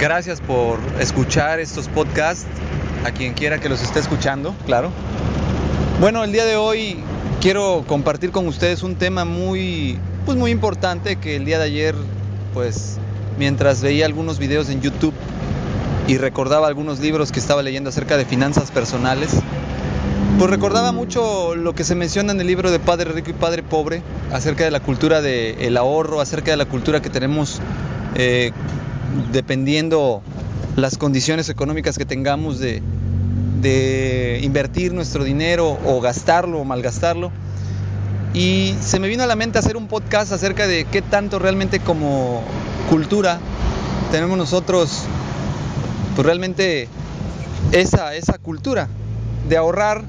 Gracias por escuchar estos podcasts, a quien quiera que los esté escuchando, claro. Bueno, el día de hoy quiero compartir con ustedes un tema muy, pues muy importante que el día de ayer, pues mientras veía algunos videos en YouTube y recordaba algunos libros que estaba leyendo acerca de finanzas personales, pues recordaba mucho lo que se menciona en el libro de Padre Rico y Padre Pobre, acerca de la cultura del ahorro, acerca de la cultura que tenemos eh, dependiendo las condiciones económicas que tengamos de, invertir nuestro dinero o gastarlo o malgastarlo. Y se me vino a la mente hacer un podcast acerca de qué tanto realmente como cultura tenemos nosotros, pues realmente esa, esa cultura de ahorrar,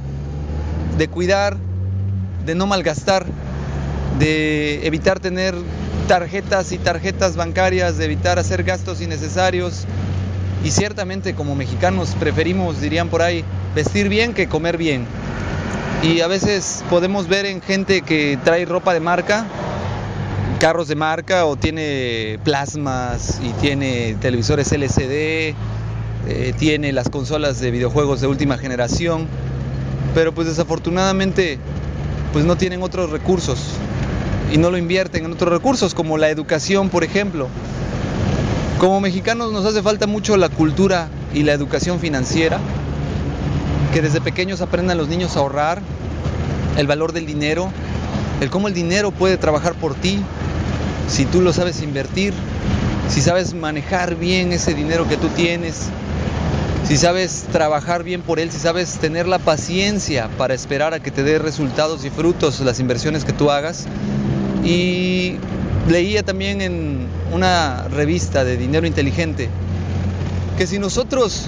de cuidar, de no malgastar, de evitar tener tarjetas y tarjetas bancarias, de evitar hacer gastos innecesarios. Y ciertamente como mexicanos preferimos, dirían por ahí, vestir bien que comer bien. Y a veces podemos ver en gente que trae ropa de marca, carros de marca o tiene plasmas y tiene televisores LCD, eh, tiene las consolas de videojuegos de última generación, pero pues desafortunadamente pues no tienen otros recursos y no lo invierten en otros recursos como la educación, por ejemplo. Como mexicanos nos hace falta mucho la cultura y la educación financiera, que desde pequeños aprendan los niños a ahorrar, el valor del dinero, el cómo el dinero puede trabajar por ti, si tú lo sabes invertir, si sabes manejar bien ese dinero que tú tienes, si sabes trabajar bien por él, si sabes tener la paciencia para esperar a que te dé resultados y frutos las inversiones que tú hagas. Y leía también en una revista de Dinero Inteligente que si nosotros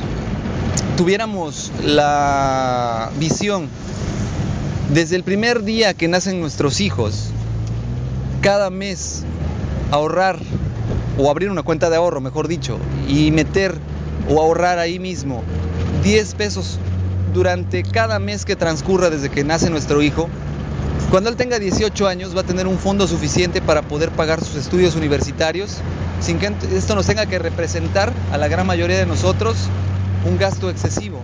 tuviéramos la visión desde el primer día que nacen nuestros hijos, cada mes ahorrar o abrir una cuenta de ahorro, mejor dicho, y meter o ahorrar ahí mismo 10 pesos durante cada mes que transcurra desde que nace nuestro hijo, cuando él tenga 18 años va a tener un fondo suficiente para poder pagar sus estudios universitarios sin que esto nos tenga que representar a la gran mayoría de nosotros un gasto excesivo